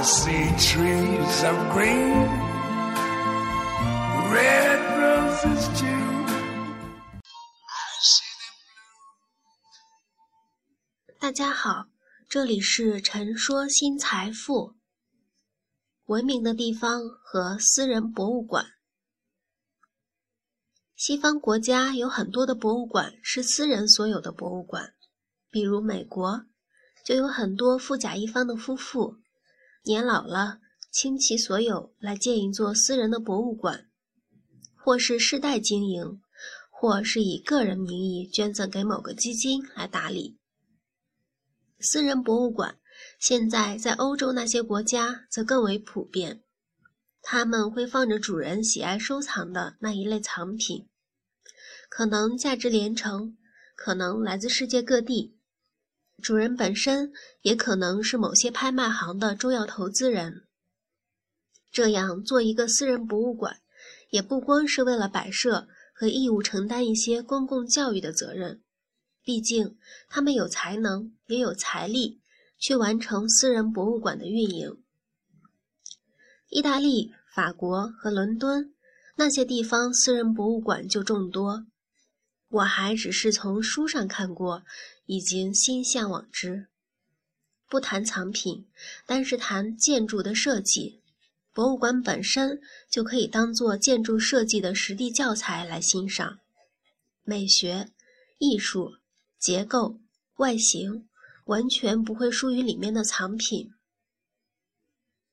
See trees of green, red roses too. 大家好，这里是陈说新财富。文明的地方和私人博物馆。西方国家有很多的博物馆是私人所有的博物馆，比如美国，就有很多富甲一方的夫妇，年老了倾其所有来建一座私人的博物馆，或是世代经营，或是以个人名义捐赠给某个基金来打理。私人博物馆。现在在欧洲那些国家则更为普遍，他们会放着主人喜爱收藏的那一类藏品，可能价值连城，可能来自世界各地。主人本身也可能是某些拍卖行的重要投资人。这样做一个私人博物馆，也不光是为了摆设和义务承担一些公共教育的责任，毕竟他们有才能，也有财力。去完成私人博物馆的运营。意大利、法国和伦敦那些地方私人博物馆就众多，我还只是从书上看过，已经心向往之。不谈藏品，单是谈建筑的设计，博物馆本身就可以当做建筑设计的实地教材来欣赏。美学、艺术、结构、外形。完全不会输于里面的藏品。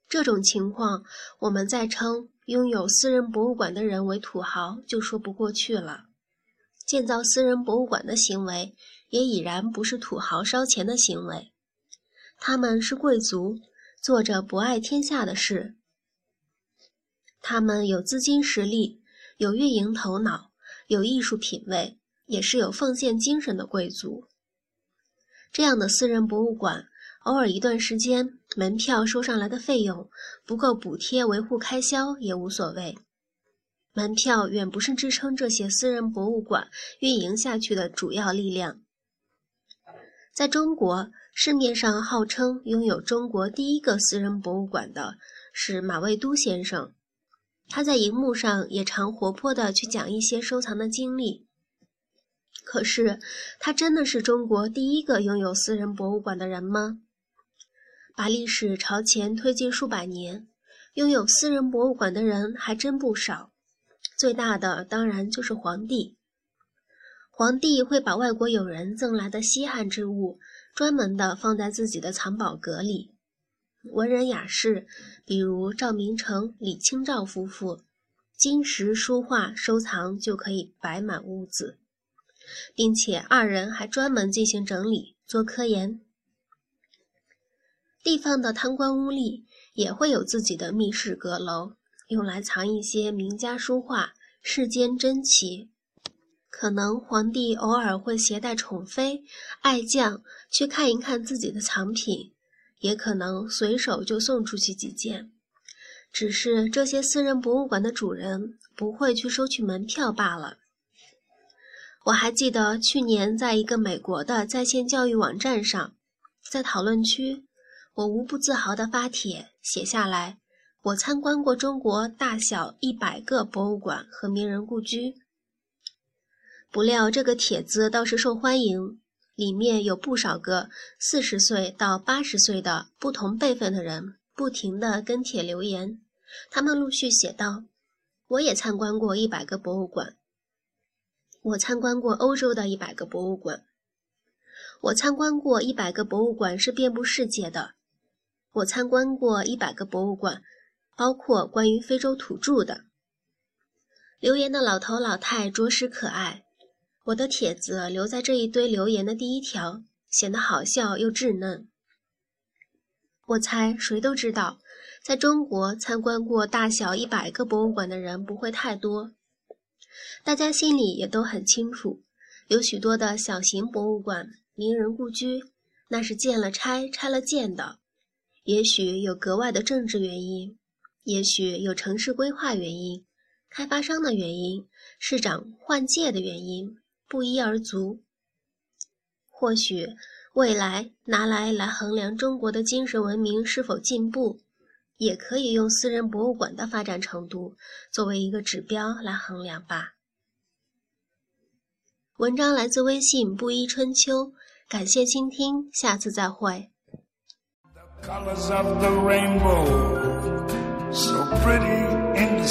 这种情况，我们再称拥有私人博物馆的人为土豪，就说不过去了。建造私人博物馆的行为，也已然不是土豪烧钱的行为，他们是贵族，做着博爱天下的事。他们有资金实力，有运营头脑，有艺术品味，也是有奉献精神的贵族。这样的私人博物馆，偶尔一段时间门票收上来的费用不够补贴维护开销也无所谓。门票远不是支撑这些私人博物馆运营下去的主要力量。在中国，市面上号称拥有中国第一个私人博物馆的是马未都先生，他在荧幕上也常活泼地去讲一些收藏的经历。可是，他真的是中国第一个拥有私人博物馆的人吗？把历史朝前推进数百年，拥有私人博物馆的人还真不少。最大的当然就是皇帝。皇帝会把外国友人赠来的稀罕之物，专门的放在自己的藏宝阁里。文人雅士，比如赵明诚、李清照夫妇，金石书画收藏就可以摆满屋子。并且二人还专门进行整理做科研。地方的贪官污吏也会有自己的密室阁楼，用来藏一些名家书画、世间珍奇。可能皇帝偶尔会携带宠妃、爱将去看一看自己的藏品，也可能随手就送出去几件。只是这些私人博物馆的主人不会去收取门票罢了。我还记得去年在一个美国的在线教育网站上，在讨论区，我无不自豪地发帖写下来：“我参观过中国大小一百个博物馆和名人故居。”不料这个帖子倒是受欢迎，里面有不少个四十岁到八十岁的不同辈分的人不停地跟帖留言。他们陆续写道：“我也参观过一百个博物馆。”我参观过欧洲的一百个博物馆，我参观过一百个博物馆是遍布世界的，我参观过一百个博物馆，包括关于非洲土著的。留言的老头老太着实可爱，我的帖子留在这一堆留言的第一条，显得好笑又稚嫩。我猜谁都知道，在中国参观过大小一百个博物馆的人不会太多。大家心里也都很清楚，有许多的小型博物馆、名人故居，那是建了拆，拆了建的。也许有格外的政治原因，也许有城市规划原因、开发商的原因、市长换届的原因，不一而足。或许未来拿来来衡量中国的精神文明是否进步，也可以用私人博物馆的发展程度作为一个指标来衡量吧。文章来自微信布衣春秋，感谢倾听，下次再会。colors of the